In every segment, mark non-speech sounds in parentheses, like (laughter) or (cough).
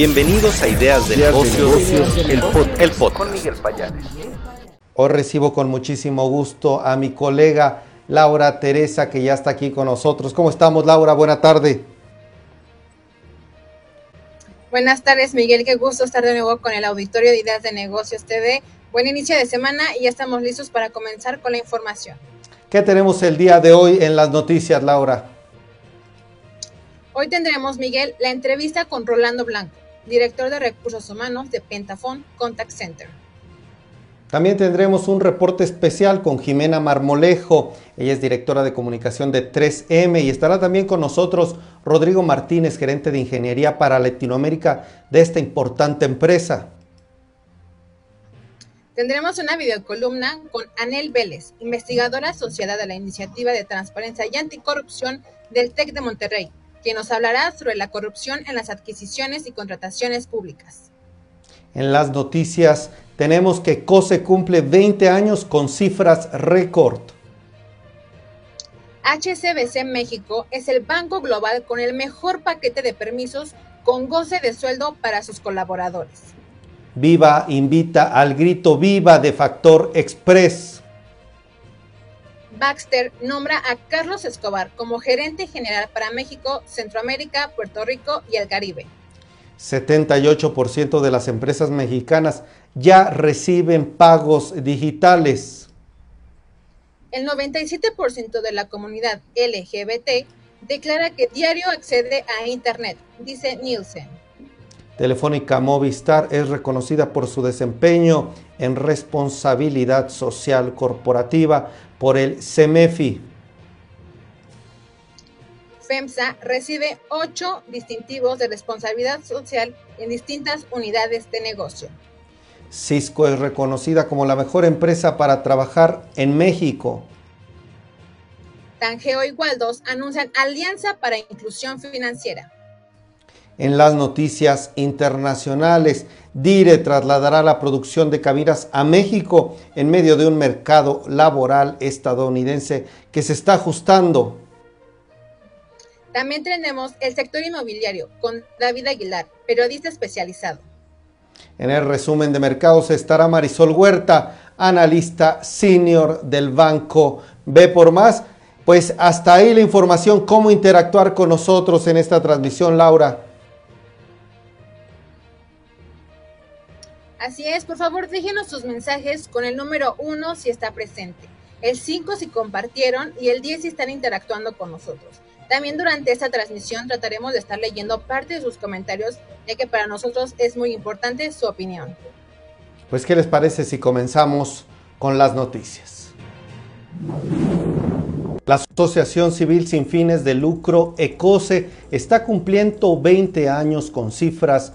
Bienvenidos a Ideas de Negocios, el, podcast. Con Miguel Payares. Hoy recibo con muchísimo gusto a mi colega Laura Teresa, que ya está aquí con nosotros. ¿Cómo estamos, Laura? Buena tarde. Buenas tardes, Miguel. Qué gusto estar de nuevo con el auditorio de Ideas de Negocios TV. Buen inicio de semana y ya estamos listos para comenzar con la información. ¿Qué tenemos el día de hoy en las noticias, Laura? Hoy tendremos, Miguel, la entrevista con Rolando Blanco, director de Recursos Humanos de Pentafon Contact Center. También tendremos un reporte especial con Jimena Marmolejo. Ella es directora de comunicación de 3M y estará también con nosotros Rodrigo Martínez, gerente de ingeniería para Latinoamérica de esta importante empresa. Tendremos una videocolumna con Anel Vélez, investigadora asociada de la Iniciativa de Transparencia y Anticorrupción del TEC de Monterrey, quien nos hablará sobre la corrupción en las adquisiciones y contrataciones públicas. En las noticias tenemos que COSE cumple 20 años con cifras récord. HCBC México es el banco global con el mejor paquete de permisos con goce de sueldo para sus colaboradores. Viva invita al grito Viva de Factor Express. Baxter nombra a Carlos Escobar como gerente general para México, Centroamérica, Puerto Rico y el Caribe. 78% de las empresas mexicanas ya reciben pagos digitales. El 97% de la comunidad LGBT declara que diario accede a Internet, dice Nielsen. Telefónica Movistar es reconocida por su desempeño en responsabilidad social corporativa por el CEMEFI. FEMSA recibe ocho distintivos de responsabilidad social en distintas unidades de negocio. Cisco es reconocida como la mejor empresa para trabajar en México. Tangeo y Waldos anuncian alianza para inclusión financiera. En las noticias internacionales, Dire trasladará la producción de cabinas a México en medio de un mercado laboral estadounidense que se está ajustando. También tenemos el sector inmobiliario con David Aguilar, periodista especializado. En el resumen de mercados estará Marisol Huerta, analista senior del banco B por más. Pues hasta ahí la información, cómo interactuar con nosotros en esta transmisión, Laura. Así es, por favor déjenos sus mensajes con el número 1 si está presente, el 5 si compartieron y el 10 si están interactuando con nosotros. También durante esta transmisión trataremos de estar leyendo parte de sus comentarios, ya que para nosotros es muy importante su opinión. Pues, ¿qué les parece si comenzamos con las noticias? La Asociación Civil Sin Fines de Lucro, ECOSE, está cumpliendo 20 años con cifras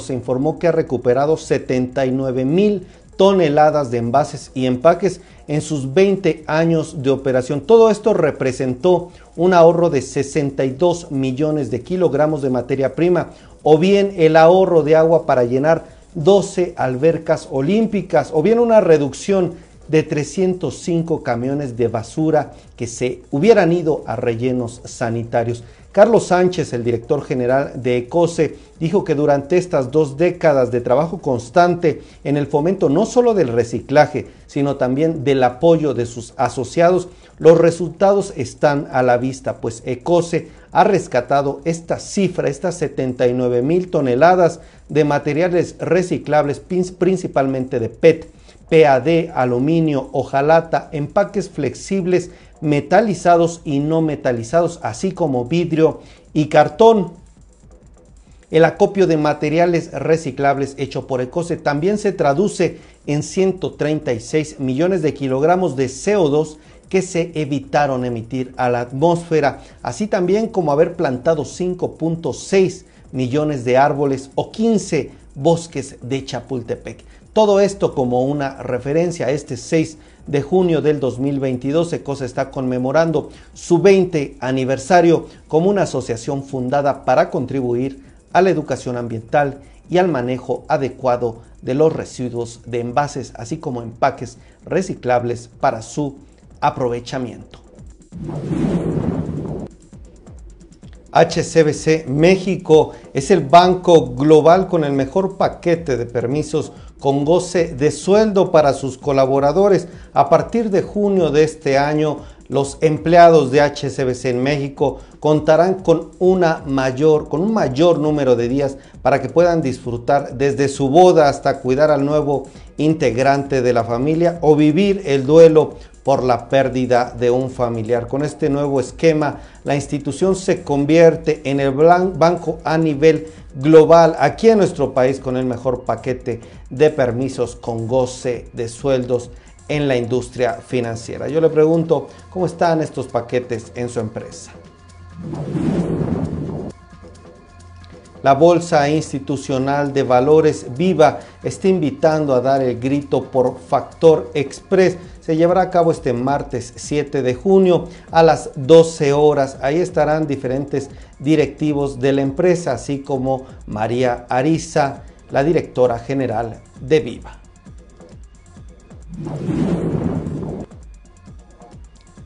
Se informó que ha recuperado 79 mil toneladas de envases y empaques en sus 20 años de operación. Todo esto representó un ahorro de 62 millones de kilogramos de materia prima o bien el ahorro de agua para llenar 12 albercas olímpicas o bien una reducción de 305 camiones de basura que se hubieran ido a rellenos sanitarios. Carlos Sánchez, el director general de ECOSE, dijo que durante estas dos décadas de trabajo constante en el fomento no solo del reciclaje, sino también del apoyo de sus asociados, los resultados están a la vista, pues ECOSE ha rescatado esta cifra, estas 79 mil toneladas de materiales reciclables, principalmente de PET, PAD, aluminio, hojalata, empaques flexibles, metalizados y no metalizados, así como vidrio y cartón. El acopio de materiales reciclables hecho por Ecose también se traduce en 136 millones de kilogramos de CO2 que se evitaron emitir a la atmósfera, así también como haber plantado 5.6 millones de árboles o 15 bosques de Chapultepec. Todo esto como una referencia a este 6 de junio del 2022, ECOSA está conmemorando su 20 aniversario como una asociación fundada para contribuir a la educación ambiental y al manejo adecuado de los residuos de envases, así como empaques reciclables para su aprovechamiento. HCBC México es el banco global con el mejor paquete de permisos con goce de sueldo para sus colaboradores. A partir de junio de este año, los empleados de HCBC en México contarán con, una mayor, con un mayor número de días para que puedan disfrutar desde su boda hasta cuidar al nuevo integrante de la familia o vivir el duelo por la pérdida de un familiar. Con este nuevo esquema, la institución se convierte en el banco a nivel global aquí en nuestro país con el mejor paquete de permisos con goce de sueldos en la industria financiera. Yo le pregunto, ¿cómo están estos paquetes en su empresa? La Bolsa Institucional de Valores Viva está invitando a dar el grito por Factor Express. Se llevará a cabo este martes 7 de junio a las 12 horas. Ahí estarán diferentes directivos de la empresa, así como María Ariza, la directora general de Viva.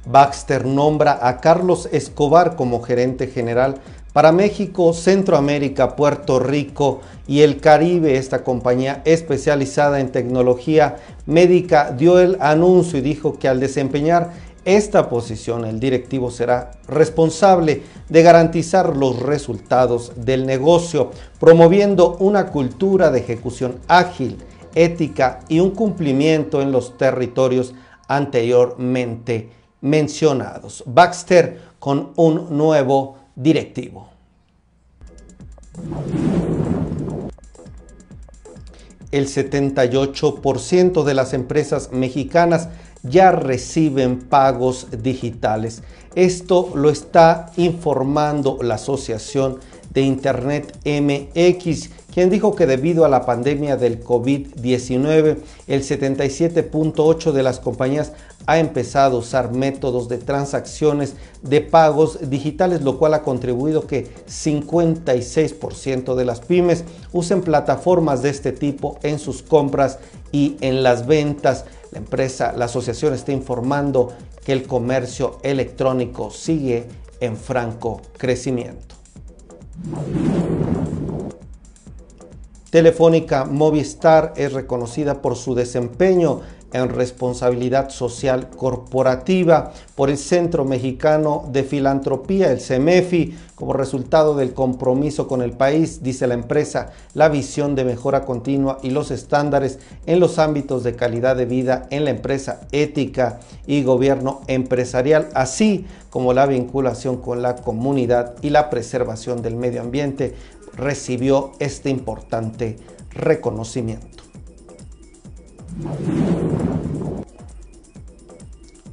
Baxter nombra a Carlos Escobar como gerente general para México, Centroamérica, Puerto Rico y el Caribe. Esta compañía especializada en tecnología médica dio el anuncio y dijo que al desempeñar esta posición el directivo será responsable de garantizar los resultados del negocio, promoviendo una cultura de ejecución ágil ética y un cumplimiento en los territorios anteriormente mencionados. Baxter con un nuevo directivo. El 78% de las empresas mexicanas ya reciben pagos digitales. Esto lo está informando la Asociación de Internet MX, quien dijo que debido a la pandemia del COVID-19, el 77.8 de las compañías ha empezado a usar métodos de transacciones de pagos digitales, lo cual ha contribuido que 56% de las pymes usen plataformas de este tipo en sus compras y en las ventas. La empresa, la asociación está informando que el comercio electrónico sigue en franco crecimiento. Telefónica Movistar es reconocida por su desempeño en responsabilidad social corporativa por el Centro Mexicano de Filantropía, el CEMEFI, como resultado del compromiso con el país, dice la empresa, la visión de mejora continua y los estándares en los ámbitos de calidad de vida en la empresa, ética y gobierno empresarial, así como la vinculación con la comunidad y la preservación del medio ambiente, recibió este importante reconocimiento.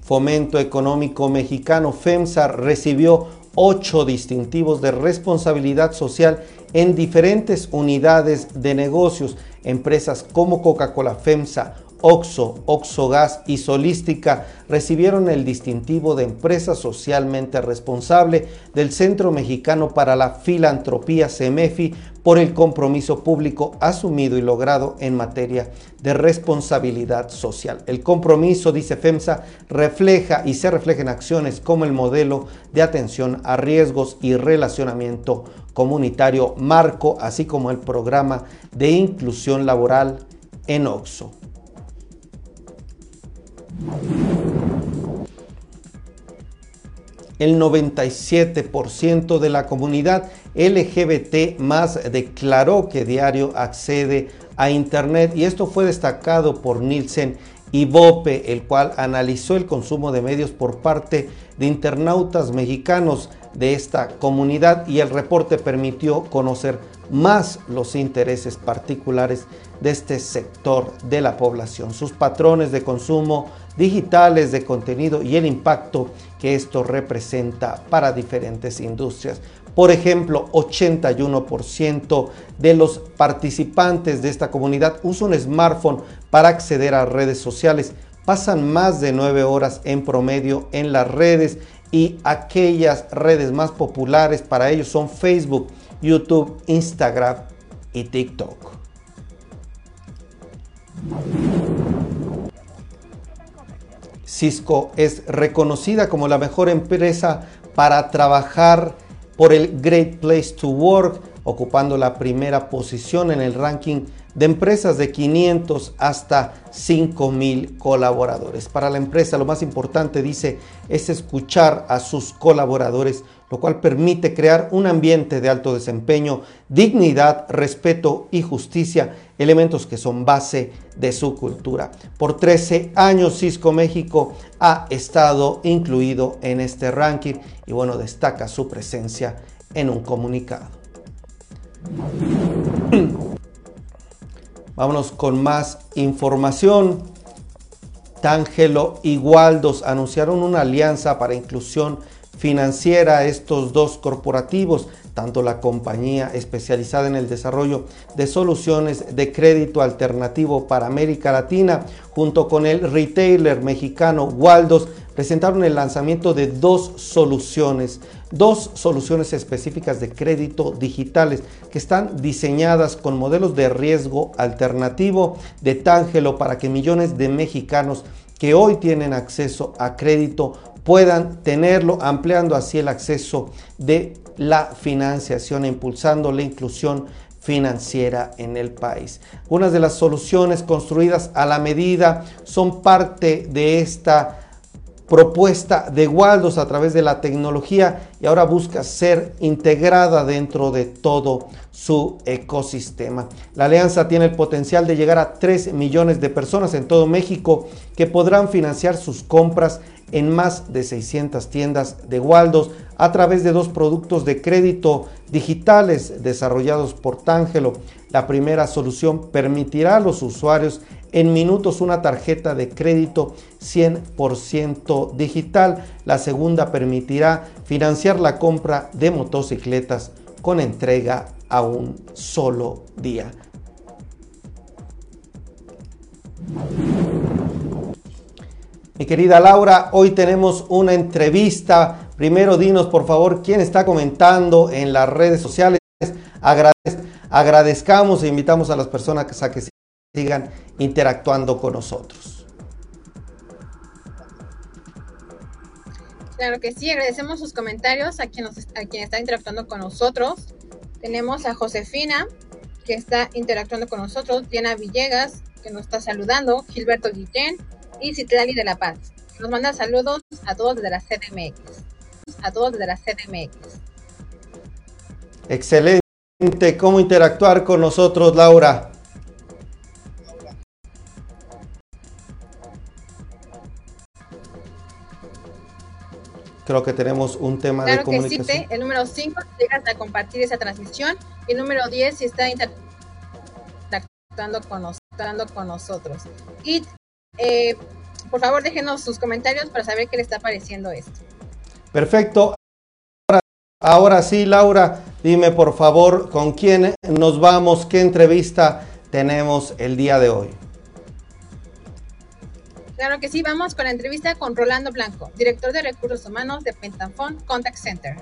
Fomento Económico Mexicano, FEMSA, recibió ocho distintivos de responsabilidad social en diferentes unidades de negocios, empresas como Coca-Cola, FEMSA, Oxo, Oxogas y Solística recibieron el distintivo de empresa socialmente responsable del Centro Mexicano para la Filantropía CEMEFI por el compromiso público asumido y logrado en materia de responsabilidad social. El compromiso, dice FEMSA, refleja y se refleja en acciones como el modelo de atención a riesgos y relacionamiento comunitario marco, así como el programa de inclusión laboral en OXO. El 97% de la comunidad LGBT más declaró que diario accede a Internet y esto fue destacado por Nielsen y Bope, el cual analizó el consumo de medios por parte de internautas mexicanos de esta comunidad y el reporte permitió conocer más los intereses particulares de este sector de la población, sus patrones de consumo digitales de contenido y el impacto que esto representa para diferentes industrias. Por ejemplo, 81% de los participantes de esta comunidad usan un smartphone para acceder a redes sociales. Pasan más de 9 horas en promedio en las redes y aquellas redes más populares para ellos son Facebook, YouTube, Instagram y TikTok. Cisco es reconocida como la mejor empresa para trabajar por el Great Place to Work, ocupando la primera posición en el ranking de empresas de 500 hasta 5000 colaboradores. Para la empresa lo más importante, dice, es escuchar a sus colaboradores, lo cual permite crear un ambiente de alto desempeño, dignidad, respeto y justicia, elementos que son base de su cultura. Por 13 años Cisco México ha estado incluido en este ranking y bueno, destaca su presencia en un comunicado. (clears throat) Vámonos con más información. Tangelo y Waldos anunciaron una alianza para inclusión financiera. Estos dos corporativos, tanto la compañía especializada en el desarrollo de soluciones de crédito alternativo para América Latina, junto con el retailer mexicano Waldos, presentaron el lanzamiento de dos soluciones, dos soluciones específicas de crédito digitales que están diseñadas con modelos de riesgo alternativo de Tangelo para que millones de mexicanos que hoy tienen acceso a crédito puedan tenerlo, ampliando así el acceso de la financiación e impulsando la inclusión financiera en el país. Unas de las soluciones construidas a la medida son parte de esta propuesta de Waldos a través de la tecnología y ahora busca ser integrada dentro de todo su ecosistema. La alianza tiene el potencial de llegar a 3 millones de personas en todo México que podrán financiar sus compras en más de 600 tiendas de Waldos a través de dos productos de crédito digitales desarrollados por Tangelo. La primera solución permitirá a los usuarios en minutos una tarjeta de crédito 100% digital. La segunda permitirá financiar la compra de motocicletas con entrega a un solo día. Mi querida Laura, hoy tenemos una entrevista. Primero dinos por favor quién está comentando en las redes sociales. agradezcamos e invitamos a las personas a que sigan interactuando con nosotros. Claro que sí, agradecemos sus comentarios a quien, a quien está interactuando con nosotros. Tenemos a Josefina, que está interactuando con nosotros, Diana Villegas, que nos está saludando, Gilberto Guillén y Citlali de la Paz. Nos manda saludos a todos desde la CDMX. A todos desde la CDMX. Excelente. ¿Cómo interactuar con nosotros, Laura? Creo que tenemos un tema de comunicación. Que sí, el número 5, llegas a compartir esa transmisión. Y el número 10, si está interactuando con, con nosotros. Y eh, por favor, déjenos sus comentarios para saber qué le está pareciendo esto. Perfecto. Ahora, ahora sí, Laura, dime por favor con quién nos vamos, qué entrevista tenemos el día de hoy. Claro que sí, vamos con la entrevista con Rolando Blanco, director de recursos humanos de Pentafon Contact Center.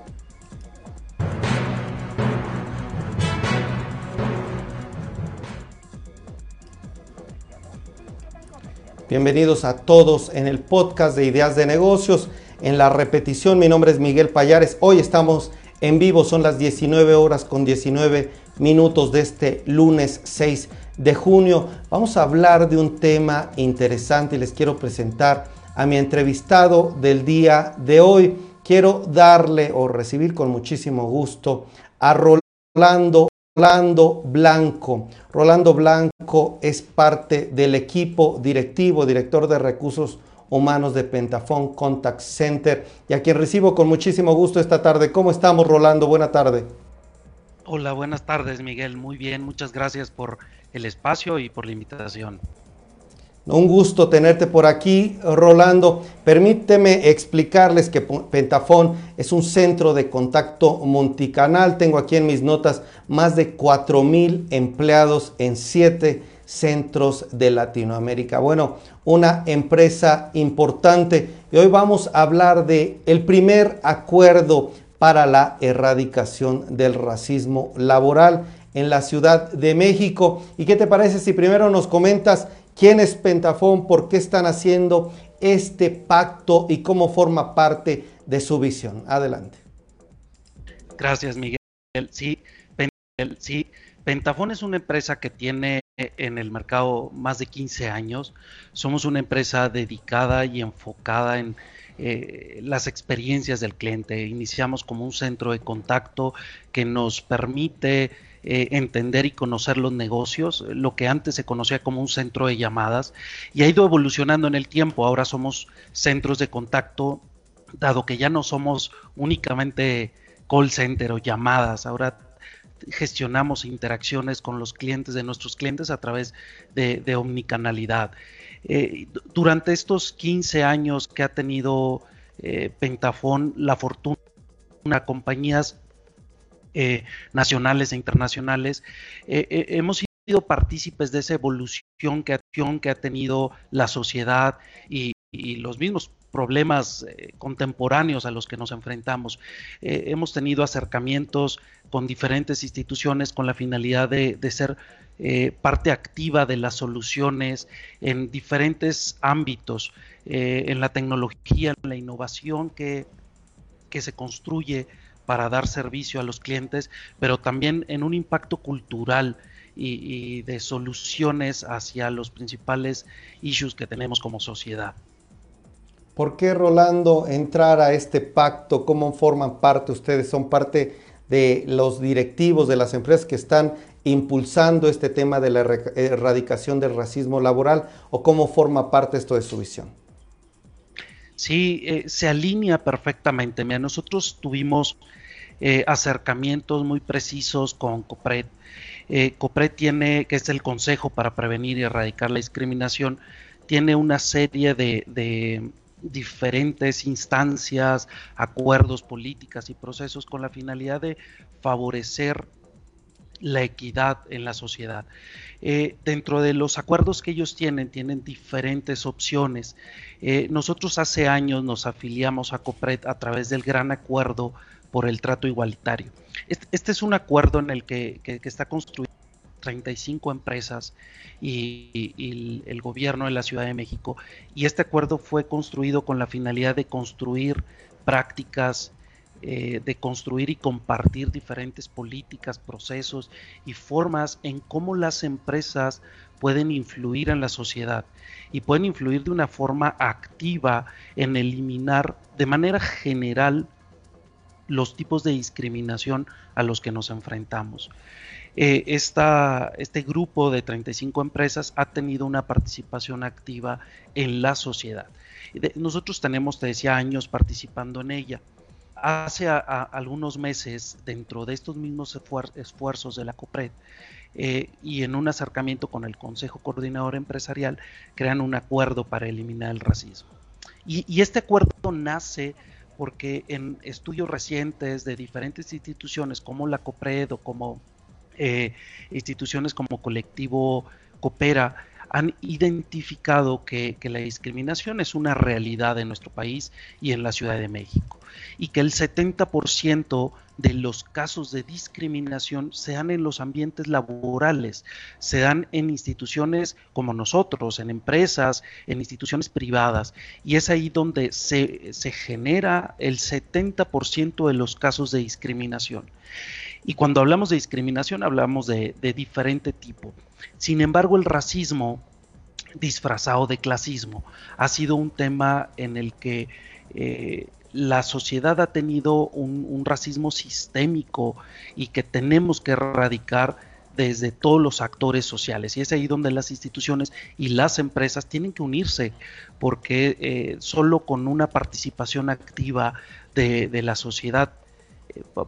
Bienvenidos a todos en el podcast de Ideas de Negocios. En la repetición, mi nombre es Miguel Payares. Hoy estamos en vivo, son las 19 horas con 19 minutos de este lunes 6 de junio. Vamos a hablar de un tema interesante y les quiero presentar a mi entrevistado del día de hoy. Quiero darle o recibir con muchísimo gusto a Rolando Rolando Blanco. Rolando Blanco es parte del equipo directivo, director de recursos humanos de Pentafón Contact Center y a quien recibo con muchísimo gusto esta tarde. ¿Cómo estamos, Rolando? Buena tarde. Hola, buenas tardes, Miguel. Muy bien, muchas gracias por el espacio y por la invitación. Un gusto tenerte por aquí, Rolando. Permíteme explicarles que Pentafón es un centro de contacto multicanal. Tengo aquí en mis notas más de 4.000 empleados en siete centros de Latinoamérica. Bueno, una empresa importante. Y hoy vamos a hablar de el primer acuerdo para la erradicación del racismo laboral en la Ciudad de México. ¿Y qué te parece si primero nos comentas quién es Pentafón, por qué están haciendo este pacto y cómo forma parte de su visión? Adelante. Gracias, Miguel. Sí, sí, Pentafón es una empresa que tiene en el mercado más de 15 años. Somos una empresa dedicada y enfocada en eh, las experiencias del cliente. Iniciamos como un centro de contacto que nos permite eh, entender y conocer los negocios, lo que antes se conocía como un centro de llamadas, y ha ido evolucionando en el tiempo. Ahora somos centros de contacto, dado que ya no somos únicamente call center o llamadas, ahora gestionamos interacciones con los clientes de nuestros clientes a través de, omnicanalidad. Eh, durante estos 15 años que ha tenido eh, la fortuna compañías eh, nacionales e internacionales, hemos sido partícipes de esa evolución que, que ha tenido la sociedad y, los mismos problemas eh, contemporáneos a los que nos enfrentamos. Eh, hemos tenido acercamientos con diferentes instituciones con la finalidad de, ser eh, parte activa de las soluciones en diferentes ámbitos, en la tecnología, en la innovación que, que se construye para dar servicio a los clientes, pero también en un impacto cultural y de soluciones hacia los principales issues que tenemos como sociedad. ¿Por qué, Rolando, entrar a este pacto? ¿Cómo forman parte ustedes? ¿Son parte de los directivos de las empresas que están impulsando este tema de la erradicación del racismo laboral? ¿O cómo forma parte esto de su visión? Sí, eh, se alinea perfectamente. Mira, nosotros tuvimos eh, acercamientos muy precisos con COPRED. Eh, COPRED tiene, que es el Consejo para Prevenir y Erradicar la Discriminación, tiene una serie de diferentes instancias, acuerdos, políticas y procesos con la finalidad de favorecer la equidad en la sociedad. Eh, dentro de los acuerdos que ellos tienen, tienen diferentes opciones. Eh, nosotros hace años nos afiliamos a COPRED a través del gran acuerdo por el trato igualitario. Este, este es un acuerdo en el que está construido 35 empresas y, el gobierno de la Ciudad de México. Y este acuerdo fue construido con la finalidad de construir prácticas, eh, de construir y compartir diferentes políticas, procesos y formas en cómo las empresas pueden influir en la sociedad y pueden influir de una forma activa en eliminar de manera general los tipos de discriminación a los que nos enfrentamos. Eh, este grupo de 35 empresas ha tenido una participación activa en la sociedad. nosotros tenemos, te decía, años participando en ella. Hace algunos meses, dentro de estos mismos esfuerzos de la COPRED, eh, y en un acercamiento con el Consejo Coordinador Empresarial, crean un acuerdo para eliminar el racismo. y este acuerdo nace porque en estudios recientes de diferentes instituciones como la COPRED o como eh, instituciones como colectivo Coopera han identificado que, la discriminación es una realidad en nuestro país y en la Ciudad de México y que el 70% de los casos de discriminación se dan en los ambientes laborales, se dan en instituciones como nosotros, en empresas, en instituciones privadas y es ahí donde se, se genera el 70% de los casos de discriminación. Y cuando hablamos de discriminación hablamos de, diferente tipo. Sin embargo, el racismo disfrazado de clasismo ha sido un tema en el que eh, la sociedad ha tenido un, racismo sistémico y que tenemos que erradicar desde todos los actores sociales. Y es ahí donde las instituciones y las empresas tienen que unirse, porque eh, solo con una participación activa de la sociedad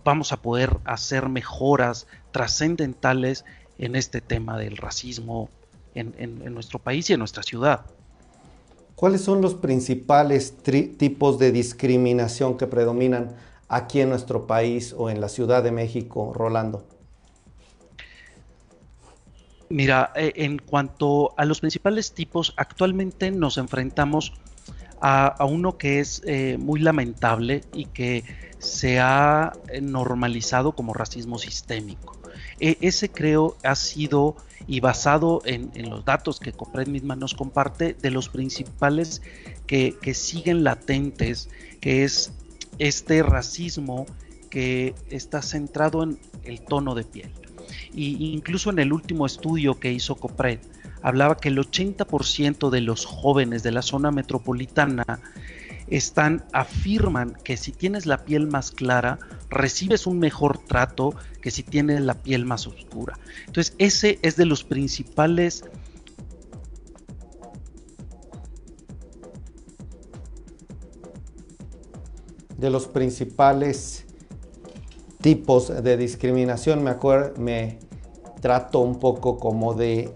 vamos a poder hacer mejoras trascendentales en este tema del racismo en, nuestro país y en nuestra ciudad. ¿Cuáles son los principales tipos de discriminación que predominan aquí en nuestro país o en la Ciudad de México, Rolando? Mira, eh, en cuanto a los principales tipos, actualmente nos enfrentamos a, uno que es eh, muy lamentable y que se ha eh, normalizado como racismo sistémico. E, ese creo ha sido y basado en, los datos que Copred misma nos comparte de los principales que, siguen latentes, que es este racismo que está centrado en el tono de piel. Y incluso en el último estudio que hizo Copred, hablaba que el 80% de los jóvenes de la zona metropolitana están afirman que si tienes la piel más clara recibes un mejor trato que si tienes la piel más oscura. Entonces ese es de los principales de los principales tipos de discriminación. Me, me trato un poco como de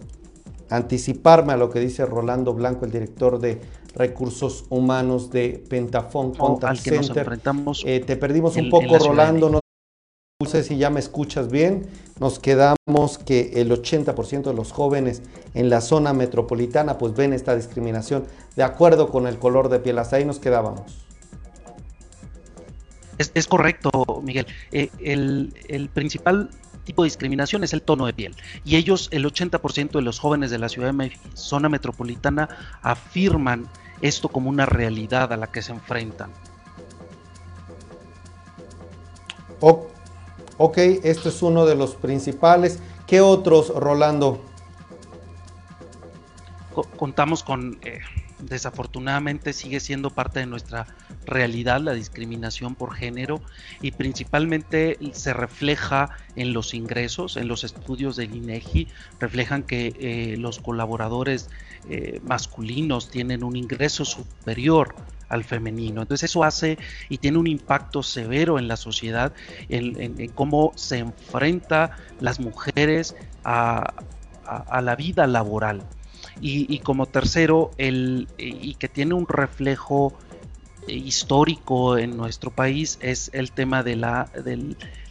anticiparme a lo que dice Rolando Blanco, el director de recursos humanos de Pentafón Contact Center. Eh, te perdimos un poco, Rolando. No sé si ya me escuchas bien. Nos quedamos que el 80% de los jóvenes en la zona metropolitana pues ven esta discriminación de acuerdo con el color de piel. Hasta ahí nos quedábamos. Es, correcto, Miguel. Eh, el, principal tipo de discriminación es el tono de piel. Y ellos, el 80% de los jóvenes de la ciudad de zona metropolitana, afirman esto como una realidad a la que se enfrentan. ok, este es uno de los principales. ¿Qué otros, Rolando? contamos con eh, desafortunadamente sigue siendo parte de nuestra realidad la discriminación por género y principalmente se refleja en los ingresos, en los estudios del INEGI, reflejan que eh, los colaboradores eh, masculinos tienen un ingreso superior al femenino. Entonces eso hace y tiene un impacto severo en la sociedad, en, cómo se enfrenta las mujeres a la vida laboral. Y, como tercero, el, y que tiene un reflejo histórico en nuestro país, es el tema de, la,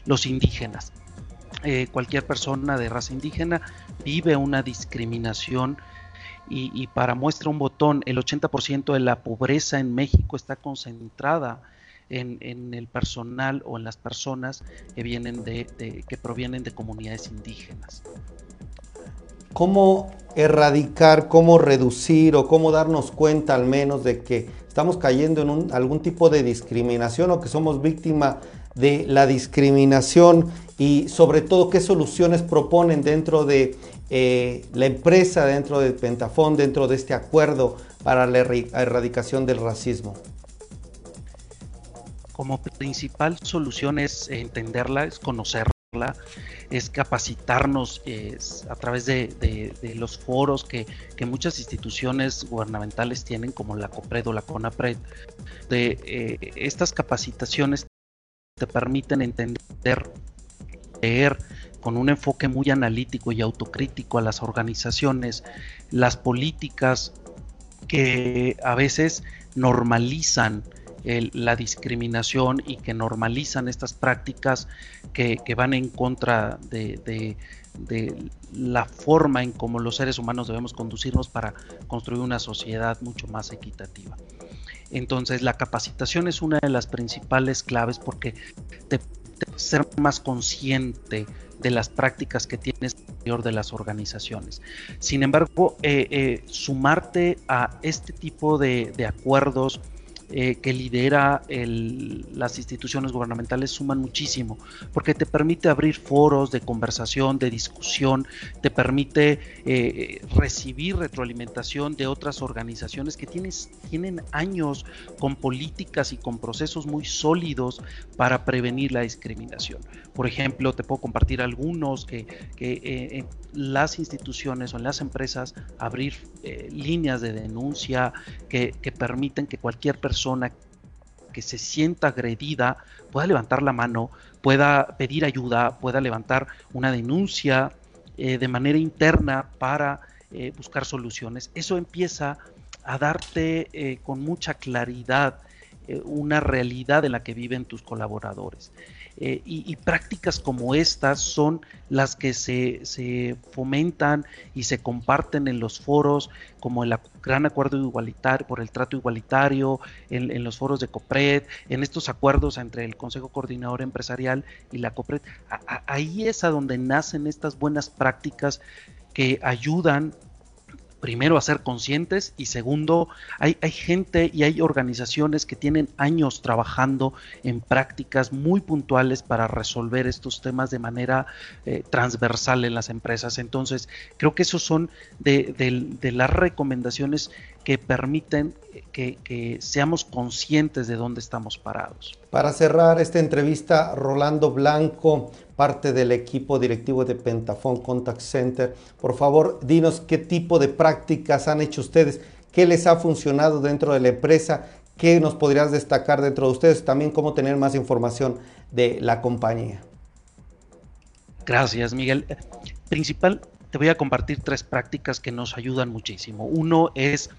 los indígenas. Eh, cualquier persona de raza indígena vive una discriminación y, para muestra un botón, el 80% de la pobreza en México está concentrada en, en, el personal o en las personas que vienen de, que provienen de comunidades indígenas cómo erradicar, cómo reducir o cómo darnos cuenta al menos de que estamos cayendo en algún tipo de discriminación o que somos víctima de la discriminación y sobre todo qué soluciones proponen dentro de eh, la empresa, dentro de Pentafón, dentro de este acuerdo para la erradicación del racismo. Como principal solución es entenderla, es conocerla es capacitarnos a través de, los foros que, muchas instituciones gubernamentales tienen, como la COPRED o la CONAPRED. Eh, estas capacitaciones te permiten entender, leer con un enfoque muy analítico y autocrítico a las organizaciones, las políticas que a veces normalizan la discriminación y que normalizan estas prácticas que, van en contra de, la forma en cómo los seres humanos debemos conducirnos para construir una sociedad mucho más equitativa. Entonces la capacitación es una de las principales claves porque te, ser más consciente de las prácticas que tienes interior de las organizaciones. Sin embargo, eh, eh, sumarte a este tipo de acuerdos eh, que lidera las instituciones gubernamentales suman muchísimo, porque te permite abrir foros de conversación, de discusión, te permite eh, recibir retroalimentación de otras organizaciones que tienes, tienen años con políticas y con procesos muy sólidos para prevenir la discriminación. Por ejemplo, te puedo compartir algunos que, eh, en las instituciones o en las empresas abrir líneas de denuncia que permiten que cualquier persona persona que se sienta agredida pueda levantar la mano, pueda pedir ayuda, pueda levantar una denuncia eh, de manera interna para eh, buscar soluciones. Eso empieza a darte eh, con mucha claridad una realidad en la que viven tus colaboradores. Eh, y, prácticas como estas son las que se, fomentan y se comparten en los foros, como el Gran Acuerdo Igualitario por el Trato Igualitario, en, los foros de COPRED, en estos acuerdos entre el Consejo Coordinador Empresarial y la COPRED. ahí es a donde nacen estas buenas prácticas que ayudan primero a ser conscientes y segundo, hay, hay, gente y hay organizaciones que tienen años trabajando en prácticas muy puntuales para resolver estos temas de manera eh, transversal en las empresas. Entonces, creo que esos son de, las recomendaciones que permiten que, seamos conscientes de dónde estamos parados. Para cerrar esta entrevista, Rolando Blanco, parte del equipo directivo de Pentafon Contact Center. Por favor, dinos qué tipo de prácticas han hecho ustedes, qué les ha funcionado dentro de la empresa, qué nos podrías destacar dentro de ustedes, también cómo tener más información de la compañía. Gracias, Miguel. Principal, te voy a compartir tres prácticas que nos ayudan muchísimo. Uno es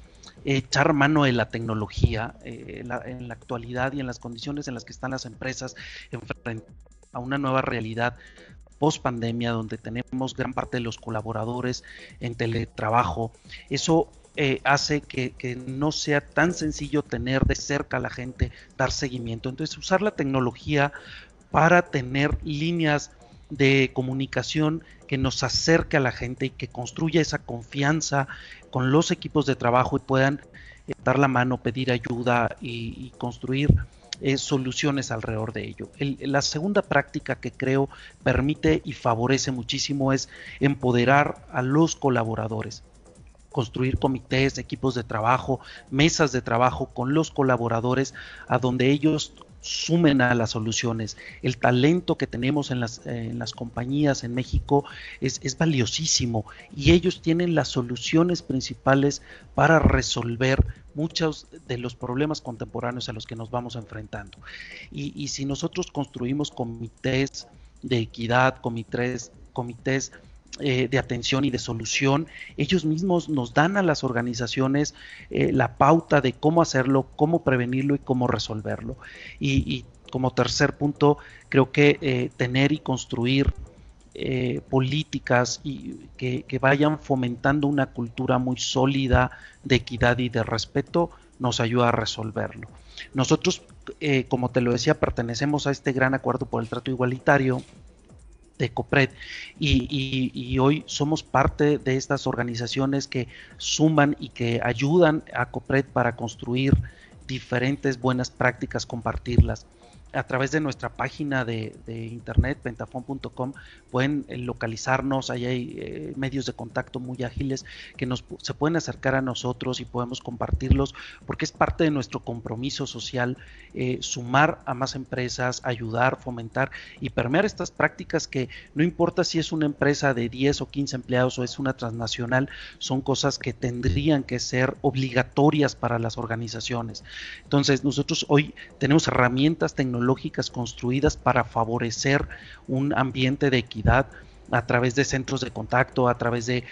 echar mano de la tecnología eh, en la actualidad y en las condiciones en las que están las empresas frente a una nueva realidad post pandemia donde tenemos gran parte de los colaboradores en teletrabajo. Eso eh, hace que, no sea tan sencillo tener de cerca a la gente, dar seguimiento. Entonces, usar la tecnología para tener líneas de comunicación que nos acerque a la gente y que construya esa confianza con los equipos de trabajo y puedan eh, dar la mano, pedir ayuda y construir eh, soluciones alrededor de ello. El, la segunda práctica que creo permite y favorece muchísimo es empoderar a los colaboradores construir comités, equipos de trabajo, mesas de trabajo con los colaboradores a donde ellos sumen a las soluciones. El talento que tenemos en las, en las compañías en México es, es, valiosísimo y ellos tienen las soluciones principales para resolver muchos de los problemas contemporáneos a los que nos vamos enfrentando. Y, y si nosotros construimos comités de equidad, comités, comités eh, de atención y de solución. Ellos mismos nos dan a las organizaciones eh, la pauta de cómo hacerlo, cómo prevenirlo y cómo resolverlo. Y, como tercer punto, creo que eh, tener y construir políticas y que, que, vayan fomentando una cultura muy sólida de equidad y de respeto nos ayuda a resolverlo. Nosotros, eh, como te lo decía, pertenecemos a este gran acuerdo por el trato igualitario de COPRED. Y, y, hoy somos parte de estas organizaciones que suman y que ayudan a COPRED para construir diferentes buenas prácticas, compartirlas a través de nuestra página de, de internet, pentafon.com, pueden eh, localizarnos, ahí hay eh, medios de contacto muy ágiles que nos, se pueden acercar a nosotros y podemos compartirlos, porque es parte de nuestro compromiso social eh, sumar a más empresas, ayudar, fomentar y permear estas prácticas que no importa si es una empresa de 10 o 15 empleados o es una transnacional, son cosas que tendrían que ser obligatorias para las organizaciones. Entonces, nosotros hoy tenemos herramientas tecnológicas tecnológicas construidas para favorecer un ambiente de equidad a través de centros de contacto, a través de,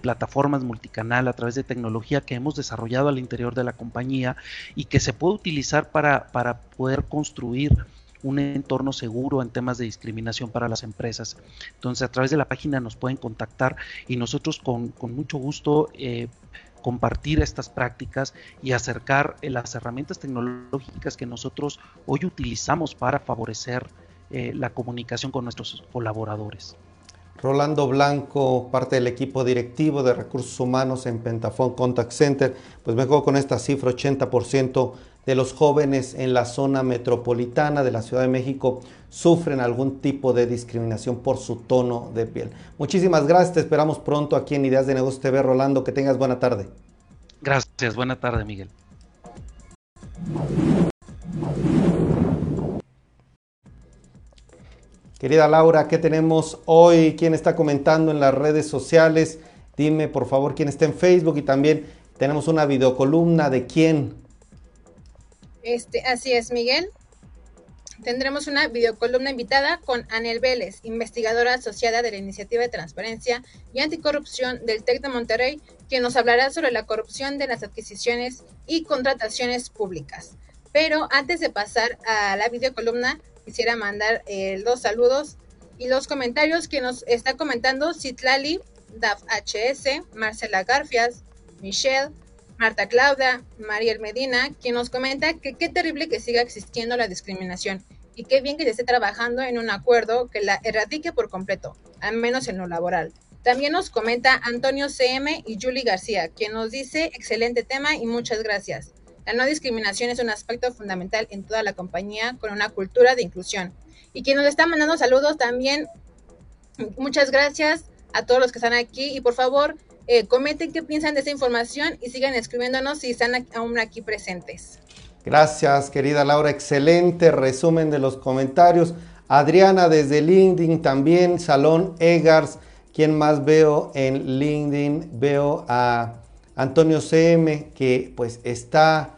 plataformas multicanal, a través de tecnología que hemos desarrollado al interior de la compañía y que se puede utilizar para, para poder construir un entorno seguro en temas de discriminación para las empresas. Entonces, a través de la página nos pueden contactar y nosotros con, con mucho gusto eh, compartir estas prácticas y acercar eh, las herramientas tecnológicas que nosotros hoy utilizamos para favorecer eh, la comunicación con nuestros colaboradores. Rolando Blanco, parte del equipo directivo de recursos humanos en Pentafon Contact Center, pues me con esta cifra, 80% de los jóvenes en la zona metropolitana de la Ciudad de México sufren algún tipo de discriminación por su tono de piel. Muchísimas gracias, te esperamos pronto aquí en Ideas de Negocios TV, Rolando, que tengas buena tarde. Gracias, buena tarde, Miguel. Querida Laura, ¿qué tenemos hoy? ¿Quién está comentando en las redes sociales? Dime, por favor, quién está en Facebook y también tenemos una videocolumna de quién. Este, así es, Miguel. Tendremos una videocolumna invitada con Anel Vélez, investigadora asociada de la Iniciativa de Transparencia y Anticorrupción del TEC de Monterrey, quien nos hablará sobre la corrupción de las adquisiciones y contrataciones públicas. Pero antes de pasar a la videocolumna, quisiera mandar eh, los saludos y los comentarios que nos está comentando Citlali, Daf HS, Marcela Garfias, Michelle, Marta Claudia, Mariel Medina, quien nos comenta que qué terrible que siga existiendo la discriminación y qué bien que se esté trabajando en un acuerdo que la erradique por completo, al menos en lo laboral. También nos comenta Antonio CM y Julie García, quien nos dice, excelente tema y muchas gracias. La no discriminación es un aspecto fundamental en toda la compañía con una cultura de inclusión. Y quien nos está mandando saludos también, muchas gracias a todos los que están aquí y por favor eh, comenten qué piensan de esta información y sigan escribiéndonos si están aún aquí presentes. Gracias, querida Laura. Excelente resumen de los comentarios. Adriana desde LinkedIn también, Salón Egars. ¿Quién más veo en LinkedIn? Veo a Antonio CM que pues está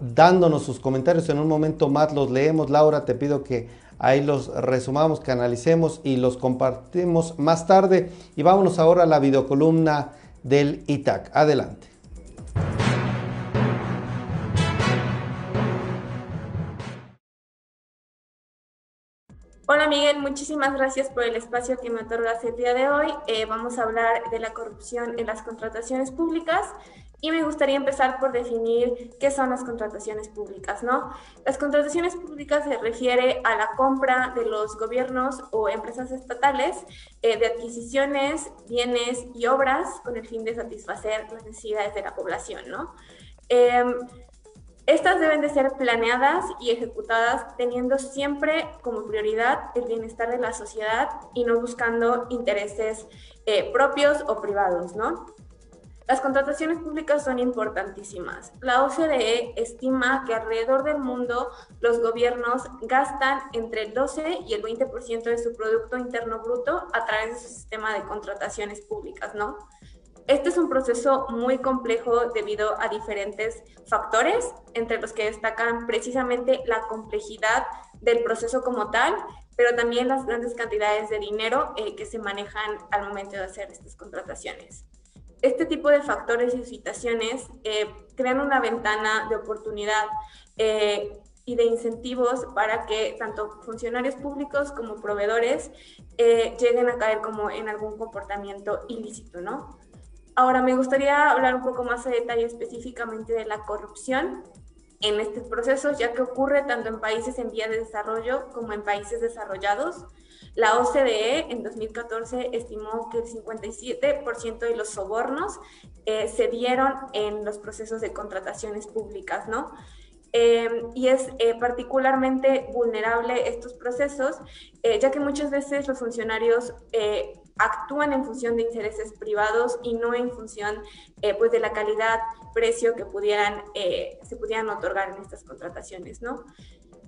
dándonos sus comentarios. En un momento más los leemos. Laura, te pido que ahí los resumamos, que analicemos y los compartimos más tarde. Y vámonos ahora a la videocolumna del ITAC. Adelante. Hola Miguel, muchísimas gracias por el espacio que me otorgas el día de hoy. Eh, vamos a hablar de la corrupción en las contrataciones públicas y me gustaría empezar por definir qué son las contrataciones públicas, ¿no? Las contrataciones públicas se refiere a la compra de los gobiernos o empresas estatales eh, de adquisiciones, bienes y obras con el fin de satisfacer las necesidades de la población, ¿no? Em, estas deben de ser planeadas y ejecutadas teniendo siempre como prioridad el bienestar de la sociedad y no buscando intereses eh, propios o privados, ¿no? Las contrataciones públicas son importantísimas. La OCDE estima que alrededor del mundo los gobiernos gastan entre el 12 y el 20% de su Producto Interno Bruto a través de su sistema de contrataciones públicas, ¿no? Este es un proceso muy complejo debido a diferentes factores, entre los que destacan precisamente la complejidad del proceso como tal, pero también las grandes cantidades de dinero eh, que se manejan al momento de hacer estas contrataciones este tipo de factores y situaciones eh, crean una ventana de oportunidad eh, y de incentivos para que tanto funcionarios públicos como proveedores eh, lleguen a caer como en algún comportamiento ilícito, ¿no? Ahora me gustaría hablar un poco más a detalle específicamente de la corrupción en estos procesos, ya que ocurre tanto en países en vía de desarrollo como en países desarrollados. La OCDE en 2014 estimó que el 57% de los sobornos eh, se dieron en los procesos de contrataciones públicas, ¿no? Em, y es eh, particularmente vulnerable estos procesos, eh, ya que muchas veces los funcionarios actúan en función de intereses privados y no en función pues de la calidad, precio que pudieran, se pudieran otorgar en estas contrataciones, ¿no?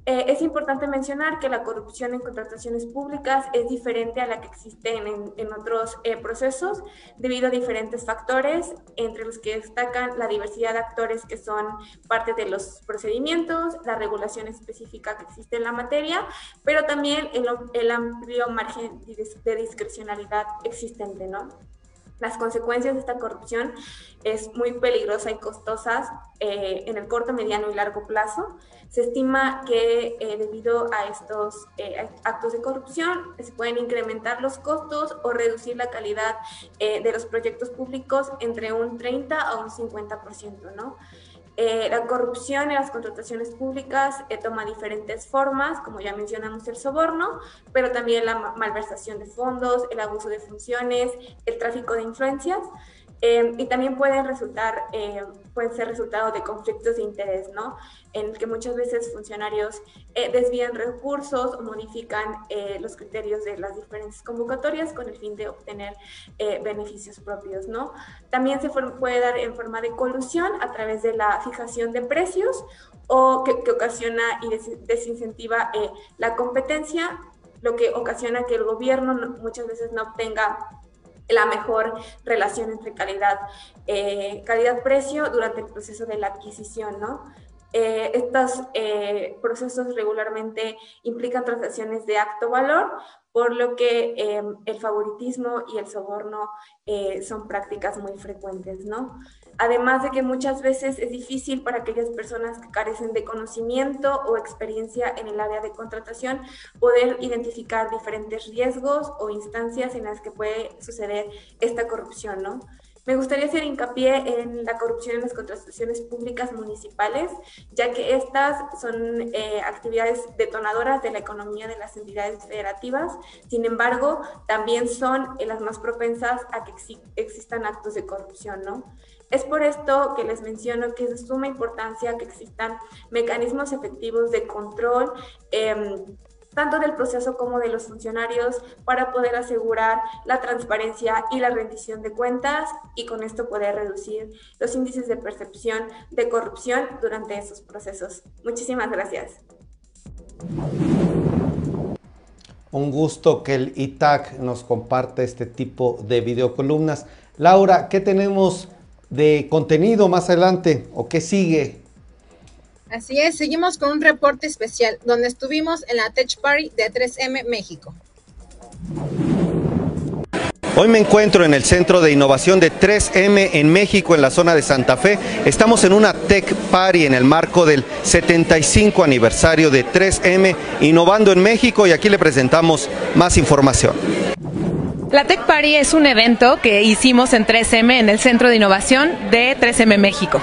Eh, es importante mencionar que la corrupción en contrataciones públicas es diferente a la que existe en, otros eh, procesos debido a diferentes factores, entre los que destacan la diversidad de actores que son parte de los procedimientos, la regulación específica que existe en la materia, pero también el, el amplio margen de discrecionalidad existente, ¿no? Las consecuencias de esta corrupción es muy peligrosa y costosas eh, en el corto, mediano y largo plazo. Se estima que eh, debido a estos eh, actos de corrupción se pueden incrementar los costos o reducir la calidad de los proyectos públicos entre un 30 a un 50%, ¿no? Eh, la corrupción en las contrataciones públicas eh, toma diferentes formas, como ya mencionamos el soborno, pero también la malversación de fondos, el abuso de funciones, el tráfico de influencias. Em, y también pueden resultar, eh, pueden ser resultado de conflictos de interés, ¿no? En el que muchas veces funcionarios eh, desvían recursos o modifican eh, los criterios de las diferentes convocatorias con el fin de obtener beneficios propios, ¿no? También se puede dar en forma de colusión a través de la fijación de precios o que ocasiona y desincentiva la competencia, lo que ocasiona que el gobierno muchas veces no obtenga la mejor relación entre calidad, eh, calidad-precio durante el proceso de la adquisición, ¿no? Eh, estos eh, procesos regularmente implican transacciones de acto valor, por lo que el favoritismo y el soborno son prácticas muy frecuentes, ¿no? Además de que muchas veces es difícil para aquellas personas que carecen de conocimiento o experiencia en el área de contratación poder identificar diferentes riesgos o instancias en las que puede suceder esta corrupción, ¿no? Me gustaría hacer hincapié en la corrupción en las contrataciones públicas municipales, ya que estas son eh, actividades detonadoras de la economía de las entidades federativas. Sin embargo, también son las más propensas a que existan actos de corrupción, ¿no? Es por esto que les menciono que es de suma importancia que existan mecanismos efectivos de control. Eh, tanto del proceso como de los funcionarios, para poder asegurar la transparencia y la rendición de cuentas y con esto poder reducir los índices de percepción de corrupción durante esos procesos. Muchísimas gracias. Un gusto que el ITAC nos comparte este tipo de videocolumnas. Laura, ¿qué tenemos de contenido más adelante o qué sigue? Así es, seguimos con un reporte especial donde estuvimos en la Tech Party de 3M México. Hoy me encuentro en el Centro de Innovación de 3M en México, en la zona de Santa Fe. Estamos en una Tech Party en el marco del 75 aniversario de 3M Innovando en México y aquí le presentamos más información. La Tech Party es un evento que hicimos en 3M en el Centro de Innovación de 3M México.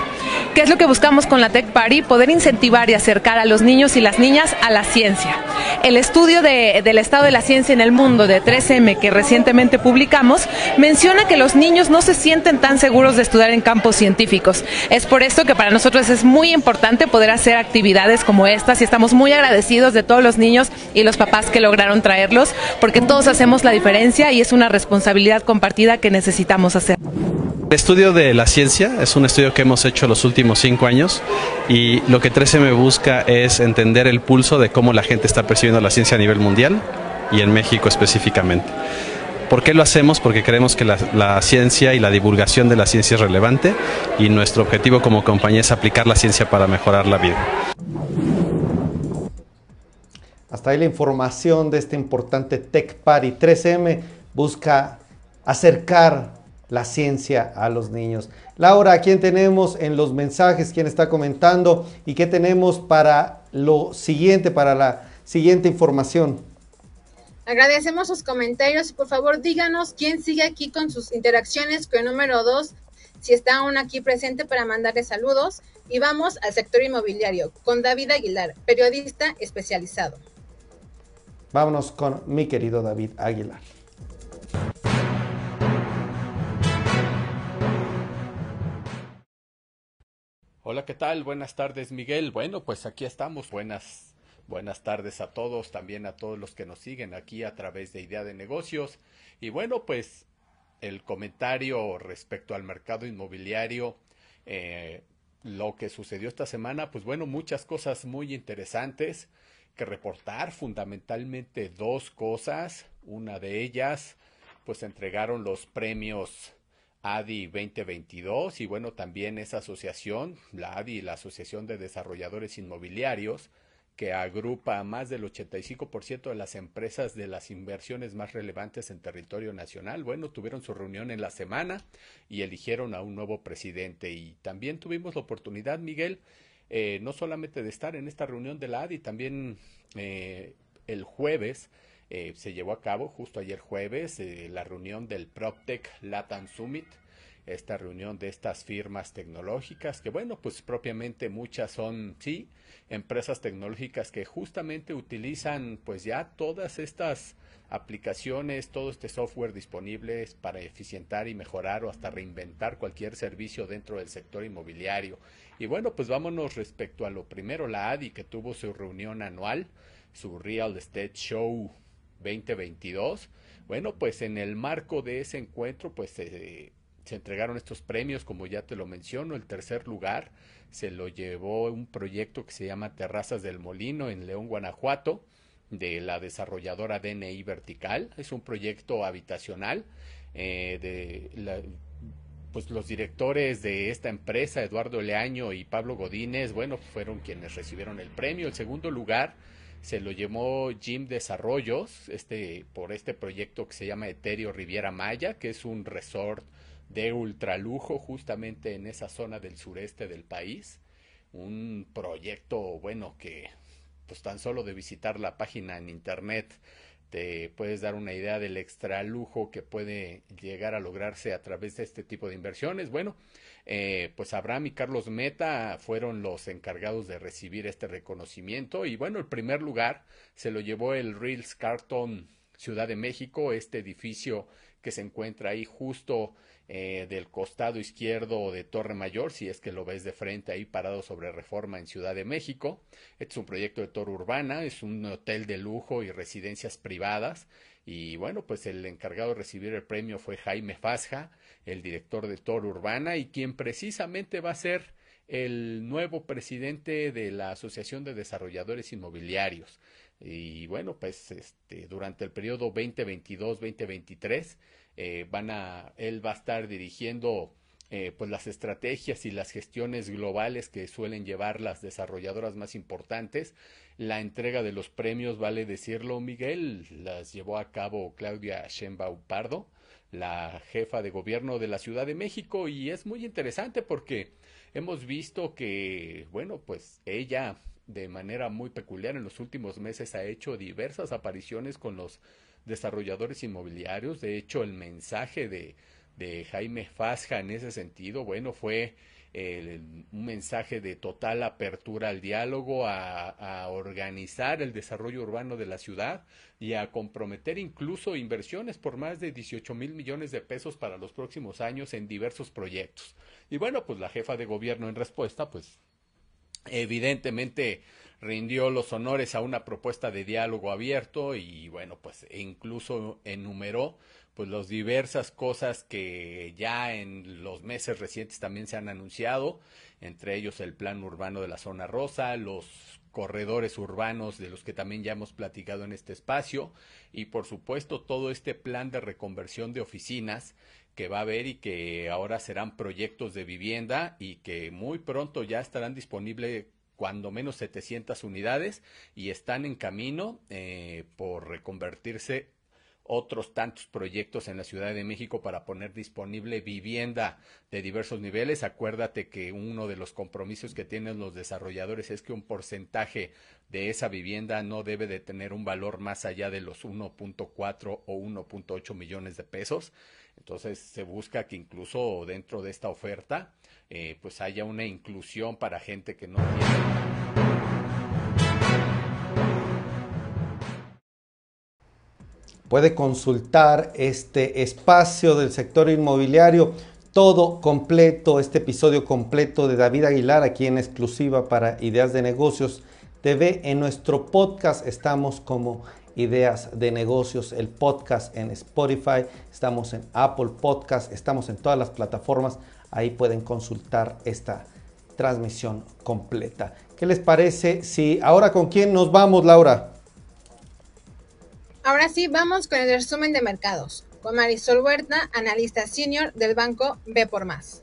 ¿Qué es lo que buscamos con la Tech Party? Poder incentivar y acercar a los niños y las niñas a la ciencia. El estudio del estado de la ciencia en el mundo de 3M que recientemente publicamos menciona que los niños no se sienten tan seguros de estudiar en campos científicos. Es por esto que para nosotros es muy importante poder hacer actividades como estas y estamos muy agradecidos de todos los niños y los papás que lograron traerlos porque todos hacemos la diferencia y es una responsabilidad compartida que necesitamos hacer. El estudio de la ciencia es un estudio que hemos hecho los últimos cinco años y lo que 13M busca es entender el pulso de cómo la gente está percibiendo la ciencia a nivel mundial y en México específicamente. ¿Por qué lo hacemos? Porque creemos que la, la, ciencia y la divulgación de la ciencia es relevante y nuestro objetivo como compañía es aplicar la ciencia para mejorar la vida. Hasta ahí la información de este importante Tech Party. 3M busca acercar la ciencia a los niños. Laura, ¿quién tenemos en los mensajes? ¿Quién está comentando? ¿Y qué tenemos para lo siguiente, para la siguiente información? Agradecemos sus comentarios y por favor díganos quién sigue aquí con sus interacciones con el número 2, si está aún aquí presente para mandarle saludos. Y vamos al sector inmobiliario con David Aguilar, periodista especializado. Vámonos con mi querido David Aguilar. Hola, ¿qué tal? Buenas tardes, Miguel. Bueno, pues aquí estamos. Buenas, buenas tardes a todos, también a todos los que nos siguen aquí a través de Idea de Negocios. Y bueno, pues el comentario respecto al mercado inmobiliario, eh, lo que sucedió esta semana, pues bueno, muchas cosas muy interesantes que reportar, fundamentalmente dos cosas. Una de ellas, pues entregaron los premios ADI 2022 y bueno, también esa asociación, la ADI, la Asociación de Desarrolladores Inmobiliarios, que agrupa a más del 85% de las empresas de las inversiones más relevantes en territorio nacional. Bueno, tuvieron su reunión en la semana y eligieron a un nuevo presidente. Y también tuvimos la oportunidad, Miguel, eh, no solamente de estar en esta reunión de la ADI, también eh, el jueves eh, se llevó a cabo justo ayer jueves eh, la reunión del PropTech Latam Summit, esta reunión de estas firmas tecnológicas, que bueno, pues propiamente muchas son, sí, empresas tecnológicas que justamente utilizan pues ya todas estas aplicaciones, todo este software disponible para eficientar y mejorar o hasta reinventar cualquier servicio dentro del sector inmobiliario. Y bueno, pues vámonos respecto a lo primero, la ADI que tuvo su reunión anual, su Real Estate Show 2022. Bueno, pues en el marco de ese encuentro, pues se entregaron estos premios, como ya te lo menciono. El tercer lugar se lo llevó un proyecto que se llama Terrazas del Molino en León, Guanajuato, de la desarrolladora DNI Vertical. Es un proyecto habitacional eh, de pues los directores de esta empresa, Eduardo Leaño y Pablo Godínez, bueno, fueron quienes recibieron el premio. El segundo lugar se lo llevó Jim Desarrollos este, por este proyecto que se llama Eterio Riviera Maya, que es un resort de ultralujo justamente en esa zona del sureste del país. Un proyecto, bueno, que pues tan solo de visitar la página en internet te puedes dar una idea del extra lujo que puede llegar a lograrse a través de este tipo de inversiones. Bueno, eh, pues Abraham y Carlos Meta fueron los encargados de recibir este reconocimiento y bueno, el primer lugar se lo llevó el Reels Carton Ciudad de México, este edificio que se encuentra ahí justo eh, del costado izquierdo de Torre Mayor, si es que lo ves de frente ahí parado sobre Reforma en Ciudad de México. Este es un proyecto de Torre Urbana, es un hotel de lujo y residencias privadas. Y bueno, pues el encargado de recibir el premio fue Jaime Fasja, el director de Torre Urbana y quien precisamente va a ser el nuevo presidente de la Asociación de Desarrolladores Inmobiliarios. Y bueno, pues este, durante el periodo 2022-2023 eh, van a, él va a estar dirigiendo eh, pues las estrategias y las gestiones globales que suelen llevar las desarrolladoras más importantes. La entrega de los premios, vale decirlo, Miguel, las llevó a cabo Claudia Sheinbaum Pardo, la jefa de gobierno de la Ciudad de México, y es muy interesante porque hemos visto que, bueno, pues ella de manera muy peculiar en los últimos meses ha hecho diversas apariciones con los desarrolladores inmobiliarios. De hecho, el mensaje de, de Jaime Fasja en ese sentido, bueno, fue un mensaje de total apertura al diálogo, a, a, organizar el desarrollo urbano de la ciudad y a comprometer incluso inversiones por más de 18 mil millones de pesos para los próximos años en diversos proyectos. Y bueno, pues la jefa de gobierno en respuesta, pues evidentemente rindió los honores a una propuesta de diálogo abierto y bueno, pues e incluso enumeró pues las diversas cosas que ya en los meses recientes también se han anunciado, entre ellos el plan urbano de la zona rosa, los corredores urbanos de los que también ya hemos platicado en este espacio y por supuesto todo este plan de reconversión de oficinas que va a haber y que ahora serán proyectos de vivienda y que muy pronto ya estarán disponibles cuando menos 700 unidades y están en camino eh, por reconvertirse otros tantos proyectos en la Ciudad de México para poner disponible vivienda de diversos niveles. Acuérdate que uno de los compromisos que tienen los desarrolladores es que un porcentaje de esa vivienda no debe de tener un valor más allá de los 1.4 o 1.8 millones de pesos. Entonces se busca que incluso dentro de esta oferta eh, pues haya una inclusión para gente que no tiene Puede consultar este espacio del sector inmobiliario, todo completo, este episodio completo de David Aguilar, aquí en exclusiva para Ideas de Negocios TV. En nuestro podcast estamos como Ideas de Negocios, el podcast en Spotify, estamos en Apple Podcast, estamos en todas las plataformas, ahí pueden consultar esta transmisión completa. ¿Qué les parece si ahora con quién nos vamos, Laura? Ahora sí, vamos con el resumen de mercados, con Marisol Huerta, analista senior del banco B por Más.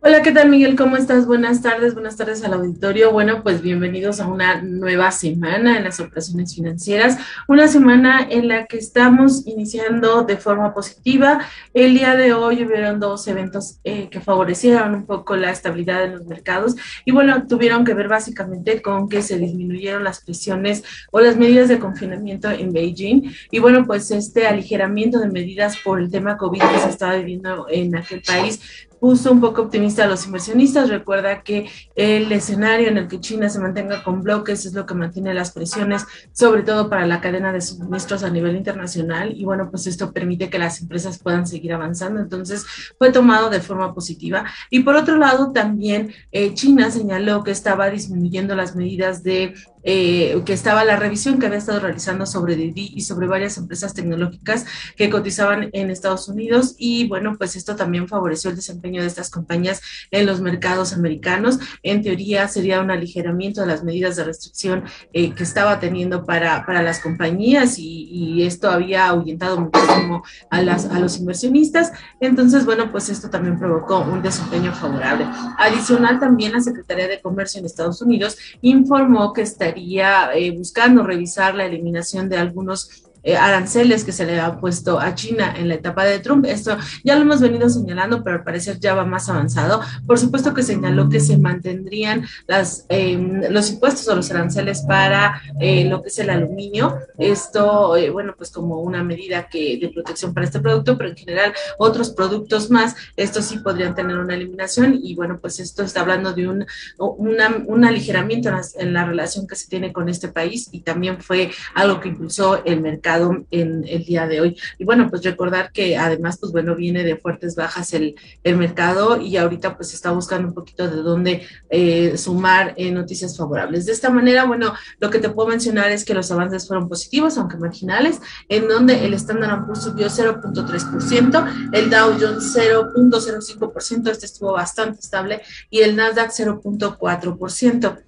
Hola, ¿qué tal Miguel? ¿Cómo estás? Buenas tardes, buenas tardes al auditorio. Bueno, pues bienvenidos a una nueva semana en las operaciones financieras, una semana en la que estamos iniciando de forma positiva. El día de hoy hubieron dos eventos eh, que favorecieron un poco la estabilidad de los mercados y bueno, tuvieron que ver básicamente con que se disminuyeron las presiones o las medidas de confinamiento en Beijing y bueno, pues este aligeramiento de medidas por el tema COVID que se estaba viviendo en aquel país puso un poco optimista a los inversionistas. Recuerda que el escenario en el que China se mantenga con bloques es lo que mantiene las presiones, sobre todo para la cadena de suministros a nivel internacional. Y bueno, pues esto permite que las empresas puedan seguir avanzando. Entonces, fue tomado de forma positiva. Y por otro lado, también eh, China señaló que estaba disminuyendo las medidas de eh, que estaba la revisión que había estado realizando sobre Didi y sobre varias empresas tecnológicas que cotizaban en Estados Unidos y bueno, pues esto también favoreció el desempeño de estas compañías en los mercados americanos. En teoría sería un aligeramiento de las medidas de restricción eh, que estaba teniendo para, para las compañías y, y, esto había ahuyentado muchísimo a, las, a los inversionistas. Entonces, bueno, pues esto también provocó un desempeño favorable. Adicional, también la Secretaría de Comercio en Estados Unidos informó que estaría eh, buscando revisar la eliminación de algunos eh, aranceles que se le ha puesto a China en la etapa de Trump. Esto ya lo hemos venido señalando, pero al parecer ya va más avanzado. Por supuesto que señaló que se mantendrían las, em, los impuestos o los aranceles para eh, lo que es el aluminio. Esto, eh, bueno, pues como una medida que, de protección para este producto, pero en general otros productos más, estos sí podrían tener una eliminación y bueno, pues esto está hablando de un, un aligeramiento en la relación que se tiene con este país y también fue algo que impulsó el mercado en el día de hoy. Y bueno, pues recordar que además, pues bueno, viene de fuertes bajas el, el mercado y ahorita pues está buscando un poquito de dónde eh, sumar eh, noticias favorables. De esta manera, bueno, lo que te puedo mencionar es que los avances fueron positivos, aunque marginales, en donde el Standard Poor's subió 0.3%, el Dow Jones 0.05%, este estuvo bastante estable, y el Nasdaq 0.4%.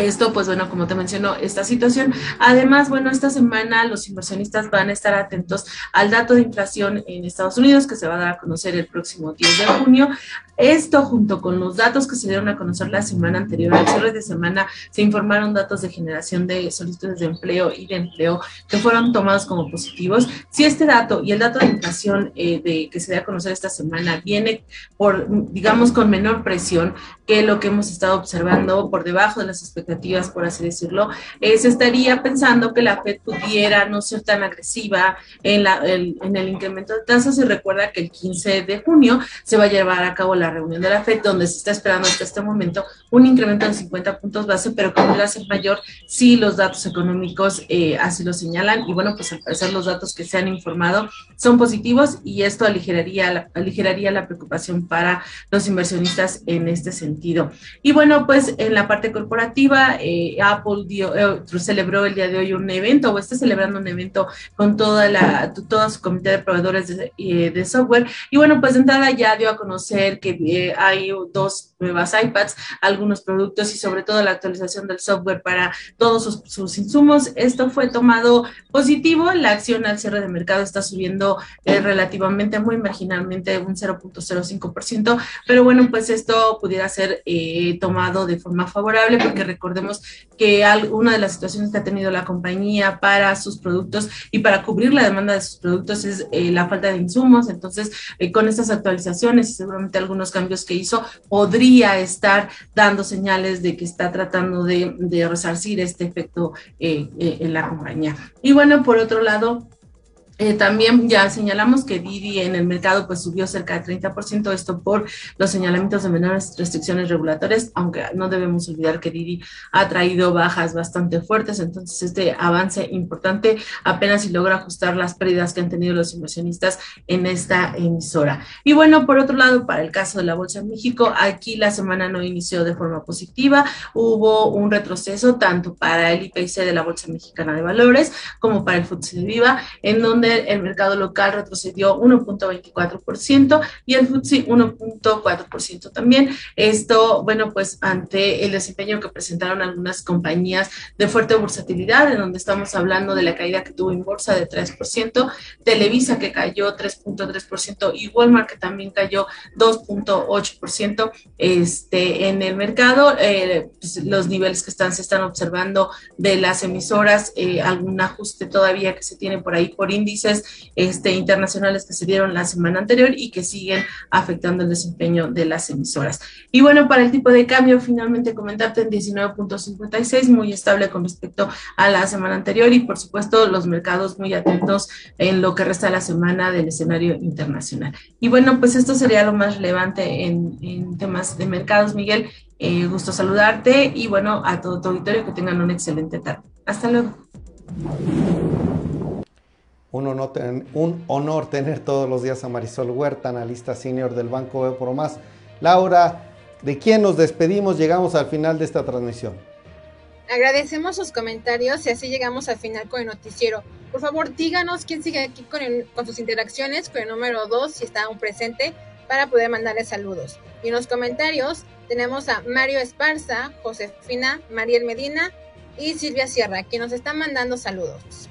Esto, pues bueno, como te mencionó, esta situación. Además, bueno, esta semana los inversionistas van a estar atentos al dato de inflación en Estados Unidos que se va a dar a conocer el próximo 10 de junio. Esto junto con los datos que se dieron a conocer la semana anterior, al cierre de semana, se informaron datos de generación de solicitudes de empleo y de empleo que fueron tomados como positivos. Si este dato y el dato de inflación eh, de, que se dio a conocer esta semana viene por, digamos, con menor presión que lo que hemos estado observando por debajo de las expectativas, por así decirlo, eh, se estaría pensando que la Fed pudiera no ser tan agresiva en, la, el, en el incremento de tasas y recuerda que el 15 de junio se va a llevar a cabo la reunión de la FED, donde se está esperando hasta este momento un incremento de 50 puntos base, pero que podría ser mayor si los datos económicos eh, así lo señalan. Y bueno, pues al parecer los datos que se han informado son positivos y esto aligeraría la, aligeraría la preocupación para los inversionistas en este sentido. Y bueno, pues en la parte corporativa, eh, Apple dio, eh, celebró el día de hoy un evento o está celebrando un evento con toda la, todo su comité de proveedores de, de software. Y bueno, pues de entrada ya dio a conocer que eh, hay dos nuevas iPads, algunos productos y sobre todo la actualización del software para todos sus, insumos. Esto fue tomado positivo. La acción al cierre de mercado está subiendo eh, relativamente, muy marginalmente, un 0.05%, pero bueno, pues esto pudiera ser eh, tomado de forma favorable porque recordemos que una de las situaciones que ha tenido la compañía para sus productos y para cubrir la demanda de sus productos es la falta de insumos. Entonces, con estas actualizaciones y seguramente algunos cambios que hizo, podría estar dando señales de que está tratando de, resarcir este efecto eh, eh, en la compañía. Y bueno, por otro lado, eh, también ya señalamos que Didi en el mercado pues subió cerca de 30%, esto por los señalamientos de menores restricciones regulatorias, aunque no debemos olvidar que Didi ha traído bajas bastante fuertes, entonces este avance importante apenas si logra ajustar las pérdidas que han tenido los inversionistas en esta emisora. Y bueno, por otro lado, para el caso de la Bolsa de México, aquí la semana no inició de forma positiva, hubo un retroceso tanto para el IPC de la Bolsa Mexicana de Valores como para el FTSE Viva, en donde el mercado local retrocedió 1.24% y el FTSE 1.4% también. Esto, bueno, pues ante el desempeño que presentaron algunas compañías de fuerte bursatilidad, en donde estamos hablando de la caída que tuvo en bolsa de 3%, Televisa que cayó 3.3% y Walmart que también cayó 2.8% este, en el mercado. Eh, pues, los niveles que están, se están observando de las emisoras, eh, algún ajuste todavía que se tiene por ahí por índice este, internacionales que se dieron la semana anterior y que siguen afectando el desempeño de las emisoras. Y bueno, para el tipo de cambio, finalmente comentarte en 19.56, muy estable con respecto a la semana anterior y por supuesto los mercados muy atentos en lo que resta de la semana del escenario internacional. Y bueno, pues esto sería lo más relevante en, en temas de mercados, Miguel. Eh, gusto saludarte y bueno, a todo tu auditorio que tengan una excelente tarde. Hasta luego. Un honor, un honor, tener todos los días a Marisol Huerta, analista senior del Banco de Más. Laura, ¿de quién nos despedimos? Llegamos al final de esta transmisión. Agradecemos sus comentarios y así llegamos al final con el noticiero. Por favor, díganos quién sigue aquí con, sus interacciones, con el número 2, si está aún presente, para poder mandarle saludos. Y en los comentarios tenemos a Mario Esparza, Josefina, Mariel Medina y Silvia Sierra, quien nos están mandando saludos.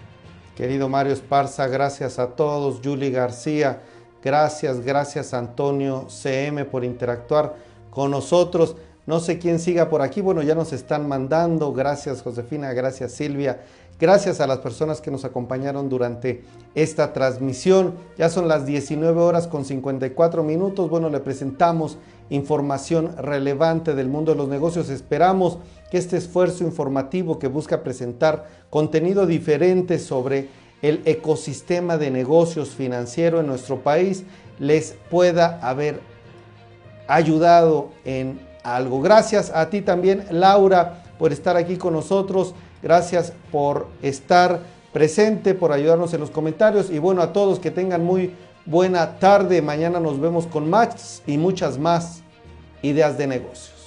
Querido Mario Esparza, gracias a todos. Julie García, gracias, gracias Antonio CM por interactuar con nosotros. No sé quién siga por aquí. Bueno, ya nos están mandando. Gracias Josefina, gracias Silvia. Gracias a las personas que nos acompañaron durante esta transmisión. Ya son las 19 horas con 54 minutos. Bueno, le presentamos información relevante del mundo de los negocios. Esperamos que este esfuerzo informativo que busca presentar contenido diferente sobre el ecosistema de negocios financiero en nuestro país les pueda haber ayudado en algo. Gracias a ti también, Laura, por estar aquí con nosotros. Gracias por estar presente, por ayudarnos en los comentarios. Y bueno, a todos que tengan muy buena tarde. Mañana nos vemos con más y muchas más ideas de negocios.